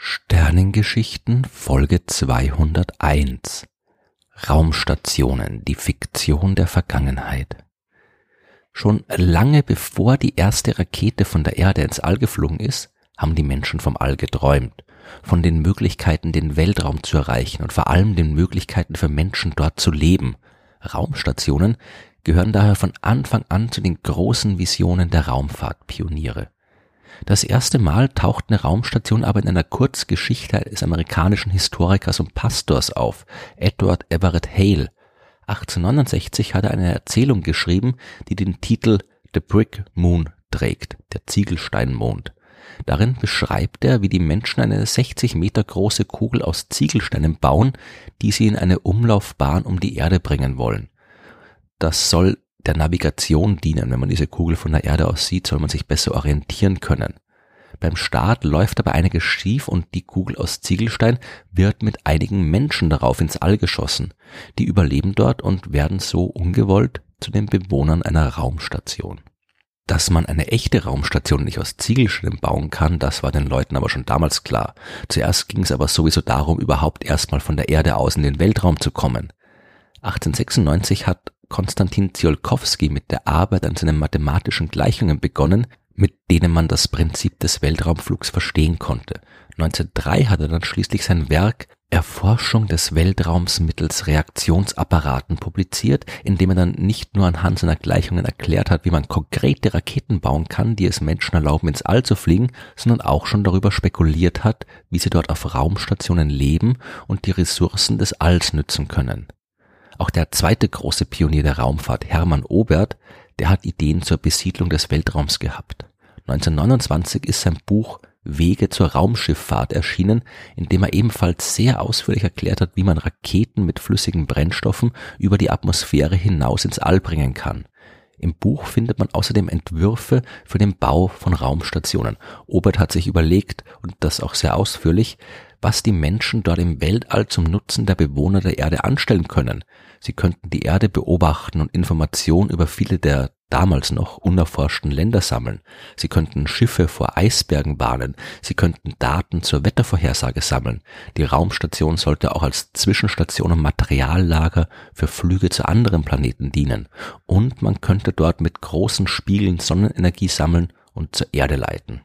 Sternengeschichten Folge 201 Raumstationen, die Fiktion der Vergangenheit. Schon lange bevor die erste Rakete von der Erde ins All geflogen ist, haben die Menschen vom All geträumt, von den Möglichkeiten, den Weltraum zu erreichen und vor allem den Möglichkeiten für Menschen dort zu leben. Raumstationen gehören daher von Anfang an zu den großen Visionen der Raumfahrtpioniere. Das erste Mal taucht eine Raumstation aber in einer Kurzgeschichte des amerikanischen Historikers und Pastors auf, Edward Everett Hale. 1869 hat er eine Erzählung geschrieben, die den Titel The Brick Moon trägt, der Ziegelsteinmond. Darin beschreibt er, wie die Menschen eine 60 Meter große Kugel aus Ziegelsteinen bauen, die sie in eine Umlaufbahn um die Erde bringen wollen. Das soll der Navigation dienen. Wenn man diese Kugel von der Erde aus sieht, soll man sich besser orientieren können. Beim Start läuft aber einiges schief und die Kugel aus Ziegelstein wird mit einigen Menschen darauf ins All geschossen. Die überleben dort und werden so ungewollt zu den Bewohnern einer Raumstation. Dass man eine echte Raumstation nicht aus Ziegelsteinen bauen kann, das war den Leuten aber schon damals klar. Zuerst ging es aber sowieso darum, überhaupt erstmal von der Erde aus in den Weltraum zu kommen. 1896 hat Konstantin Tsiolkovsky mit der Arbeit an seinen mathematischen Gleichungen begonnen, mit denen man das Prinzip des Weltraumflugs verstehen konnte. 1903 hat er dann schließlich sein Werk Erforschung des Weltraums mittels Reaktionsapparaten publiziert, in dem er dann nicht nur anhand seiner Gleichungen erklärt hat, wie man konkrete Raketen bauen kann, die es Menschen erlauben, ins All zu fliegen, sondern auch schon darüber spekuliert hat, wie sie dort auf Raumstationen leben und die Ressourcen des Alls nützen können. Auch der zweite große Pionier der Raumfahrt, Hermann Obert, der hat Ideen zur Besiedlung des Weltraums gehabt. 1929 ist sein Buch Wege zur Raumschifffahrt erschienen, in dem er ebenfalls sehr ausführlich erklärt hat, wie man Raketen mit flüssigen Brennstoffen über die Atmosphäre hinaus ins All bringen kann. Im Buch findet man außerdem Entwürfe für den Bau von Raumstationen. Obert hat sich überlegt, und das auch sehr ausführlich, was die Menschen dort im Weltall zum Nutzen der Bewohner der Erde anstellen können. Sie könnten die Erde beobachten und Informationen über viele der damals noch unerforschten Länder sammeln. Sie könnten Schiffe vor Eisbergen bahnen. Sie könnten Daten zur Wettervorhersage sammeln. Die Raumstation sollte auch als Zwischenstation und Materiallager für Flüge zu anderen Planeten dienen. Und man könnte dort mit großen Spiegeln Sonnenenergie sammeln und zur Erde leiten.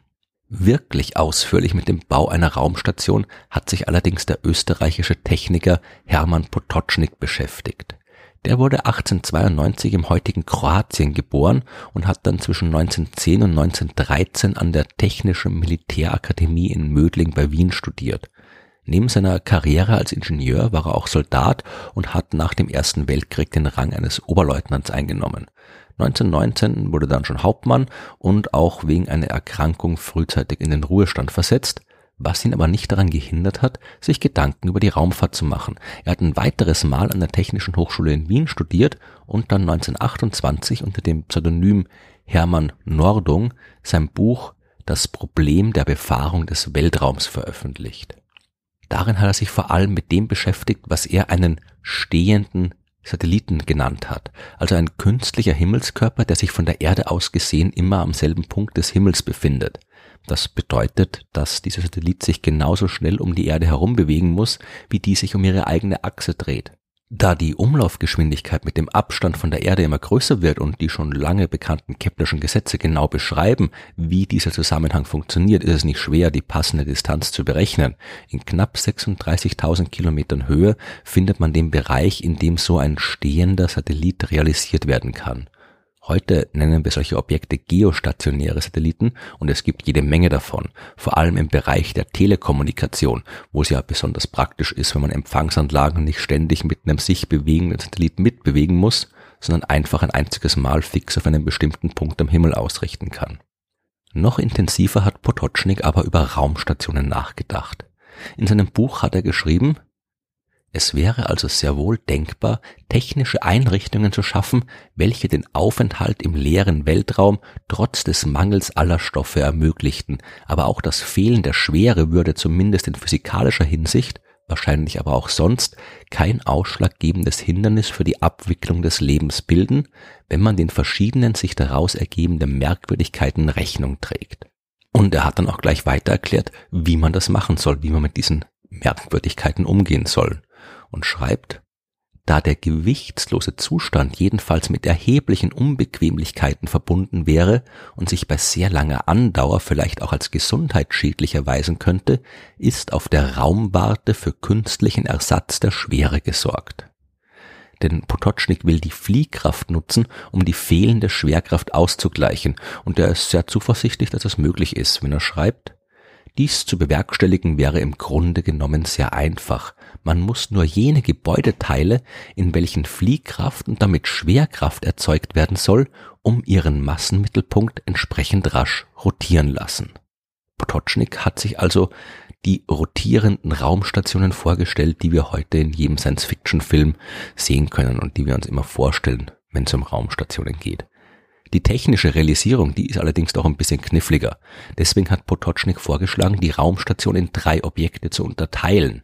Wirklich ausführlich mit dem Bau einer Raumstation hat sich allerdings der österreichische Techniker Hermann Potocznik beschäftigt. Der wurde 1892 im heutigen Kroatien geboren und hat dann zwischen 1910 und 1913 an der Technischen Militärakademie in Mödling bei Wien studiert. Neben seiner Karriere als Ingenieur war er auch Soldat und hat nach dem Ersten Weltkrieg den Rang eines Oberleutnants eingenommen. 1919 wurde dann schon Hauptmann und auch wegen einer Erkrankung frühzeitig in den Ruhestand versetzt, was ihn aber nicht daran gehindert hat, sich Gedanken über die Raumfahrt zu machen. Er hat ein weiteres Mal an der Technischen Hochschule in Wien studiert und dann 1928 unter dem Pseudonym Hermann Nordung sein Buch Das Problem der Befahrung des Weltraums veröffentlicht. Darin hat er sich vor allem mit dem beschäftigt, was er einen stehenden Satelliten genannt hat, also ein künstlicher Himmelskörper, der sich von der Erde aus gesehen immer am selben Punkt des Himmels befindet. Das bedeutet, dass dieser Satellit sich genauso schnell um die Erde herum bewegen muss, wie die sich um ihre eigene Achse dreht. Da die Umlaufgeschwindigkeit mit dem Abstand von der Erde immer größer wird und die schon lange bekannten Keplerschen Gesetze genau beschreiben, wie dieser Zusammenhang funktioniert, ist es nicht schwer, die passende Distanz zu berechnen. In knapp 36.000 Kilometern Höhe findet man den Bereich, in dem so ein stehender Satellit realisiert werden kann. Heute nennen wir solche Objekte geostationäre Satelliten und es gibt jede Menge davon, vor allem im Bereich der Telekommunikation, wo es ja besonders praktisch ist, wenn man Empfangsanlagen nicht ständig mit einem sich bewegenden Satelliten mitbewegen muss, sondern einfach ein einziges Mal fix auf einen bestimmten Punkt am Himmel ausrichten kann. Noch intensiver hat Potocznik aber über Raumstationen nachgedacht. In seinem Buch hat er geschrieben, es wäre also sehr wohl denkbar, technische Einrichtungen zu schaffen, welche den Aufenthalt im leeren Weltraum trotz des Mangels aller Stoffe ermöglichten, aber auch das Fehlen der Schwere würde zumindest in physikalischer Hinsicht, wahrscheinlich aber auch sonst, kein ausschlaggebendes Hindernis für die Abwicklung des Lebens bilden, wenn man den verschiedenen sich daraus ergebenden Merkwürdigkeiten Rechnung trägt. Und er hat dann auch gleich weiter erklärt, wie man das machen soll, wie man mit diesen Merkwürdigkeiten umgehen soll. Und schreibt, da der gewichtslose Zustand jedenfalls mit erheblichen Unbequemlichkeiten verbunden wäre und sich bei sehr langer Andauer vielleicht auch als gesundheitsschädlich erweisen könnte, ist auf der Raumwarte für künstlichen Ersatz der Schwere gesorgt. Denn Potocznik will die Fliehkraft nutzen, um die fehlende Schwerkraft auszugleichen, und er ist sehr zuversichtlich, dass es möglich ist, wenn er schreibt, dies zu bewerkstelligen wäre im Grunde genommen sehr einfach. Man muss nur jene Gebäudeteile, in welchen Fliehkraft und damit Schwerkraft erzeugt werden soll, um ihren Massenmittelpunkt entsprechend rasch rotieren lassen. Potocznik hat sich also die rotierenden Raumstationen vorgestellt, die wir heute in jedem Science-Fiction-Film sehen können und die wir uns immer vorstellen, wenn es um Raumstationen geht. Die technische Realisierung, die ist allerdings doch ein bisschen kniffliger. Deswegen hat Potocznik vorgeschlagen, die Raumstation in drei Objekte zu unterteilen.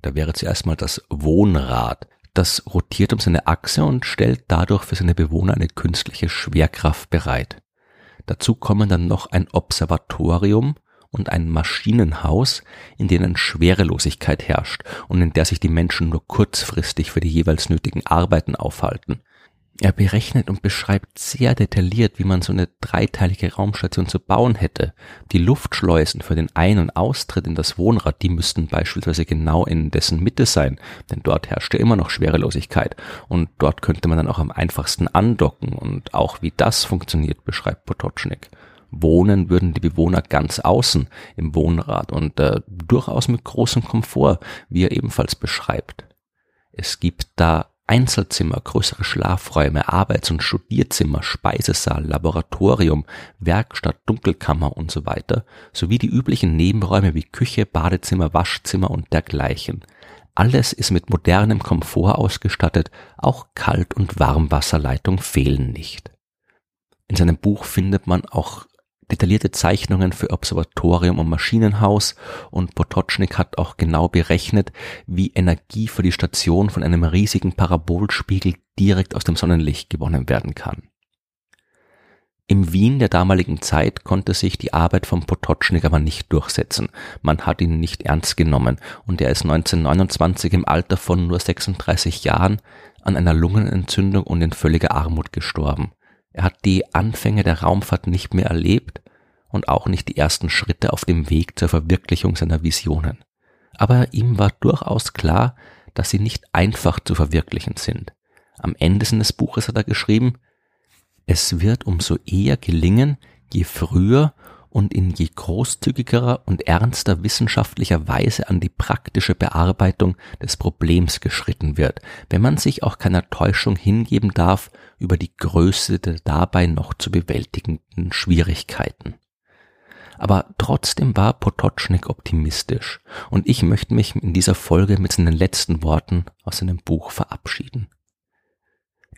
Da wäre zuerst mal das Wohnrad. Das rotiert um seine Achse und stellt dadurch für seine Bewohner eine künstliche Schwerkraft bereit. Dazu kommen dann noch ein Observatorium und ein Maschinenhaus, in denen Schwerelosigkeit herrscht und in der sich die Menschen nur kurzfristig für die jeweils nötigen Arbeiten aufhalten. Er berechnet und beschreibt sehr detailliert, wie man so eine dreiteilige Raumstation zu bauen hätte. Die Luftschleusen für den Ein- und Austritt in das Wohnrad, die müssten beispielsweise genau in dessen Mitte sein, denn dort herrschte immer noch Schwerelosigkeit und dort könnte man dann auch am einfachsten andocken und auch wie das funktioniert, beschreibt Potocznik. Wohnen würden die Bewohner ganz außen im Wohnrad und äh, durchaus mit großem Komfort, wie er ebenfalls beschreibt. Es gibt da Einzelzimmer, größere Schlafräume, Arbeits- und Studierzimmer, Speisesaal, Laboratorium, Werkstatt, Dunkelkammer und so weiter, sowie die üblichen Nebenräume wie Küche, Badezimmer, Waschzimmer und dergleichen. Alles ist mit modernem Komfort ausgestattet, auch Kalt- und Warmwasserleitung fehlen nicht. In seinem Buch findet man auch detaillierte Zeichnungen für Observatorium und Maschinenhaus und Potocznik hat auch genau berechnet, wie Energie für die Station von einem riesigen Parabolspiegel direkt aus dem Sonnenlicht gewonnen werden kann. Im Wien der damaligen Zeit konnte sich die Arbeit von Potocznik aber nicht durchsetzen. Man hat ihn nicht ernst genommen und er ist 1929 im Alter von nur 36 Jahren an einer Lungenentzündung und in völliger Armut gestorben. Er hat die Anfänge der Raumfahrt nicht mehr erlebt und auch nicht die ersten Schritte auf dem Weg zur Verwirklichung seiner Visionen. Aber ihm war durchaus klar, dass sie nicht einfach zu verwirklichen sind. Am Ende seines Buches hat er geschrieben, es wird umso eher gelingen, je früher und in je großzügigerer und ernster wissenschaftlicher Weise an die praktische Bearbeitung des Problems geschritten wird, wenn man sich auch keiner Täuschung hingeben darf über die Größe der dabei noch zu bewältigenden Schwierigkeiten. Aber trotzdem war Potocznik optimistisch und ich möchte mich in dieser Folge mit seinen letzten Worten aus seinem Buch verabschieden.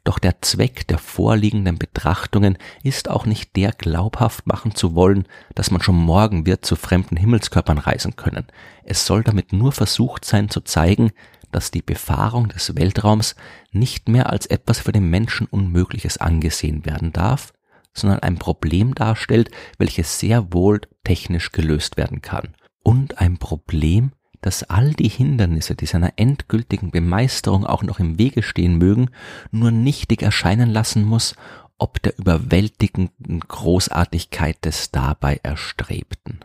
Doch der Zweck der vorliegenden Betrachtungen ist auch nicht der glaubhaft machen zu wollen, dass man schon morgen wird zu fremden Himmelskörpern reisen können. Es soll damit nur versucht sein zu zeigen, dass die Befahrung des Weltraums nicht mehr als etwas für den Menschen Unmögliches angesehen werden darf, sondern ein Problem darstellt, welches sehr wohl technisch gelöst werden kann. Und ein Problem, dass all die Hindernisse, die seiner endgültigen Bemeisterung auch noch im Wege stehen mögen, nur nichtig erscheinen lassen muss, ob der überwältigenden Großartigkeit des dabei Erstrebten.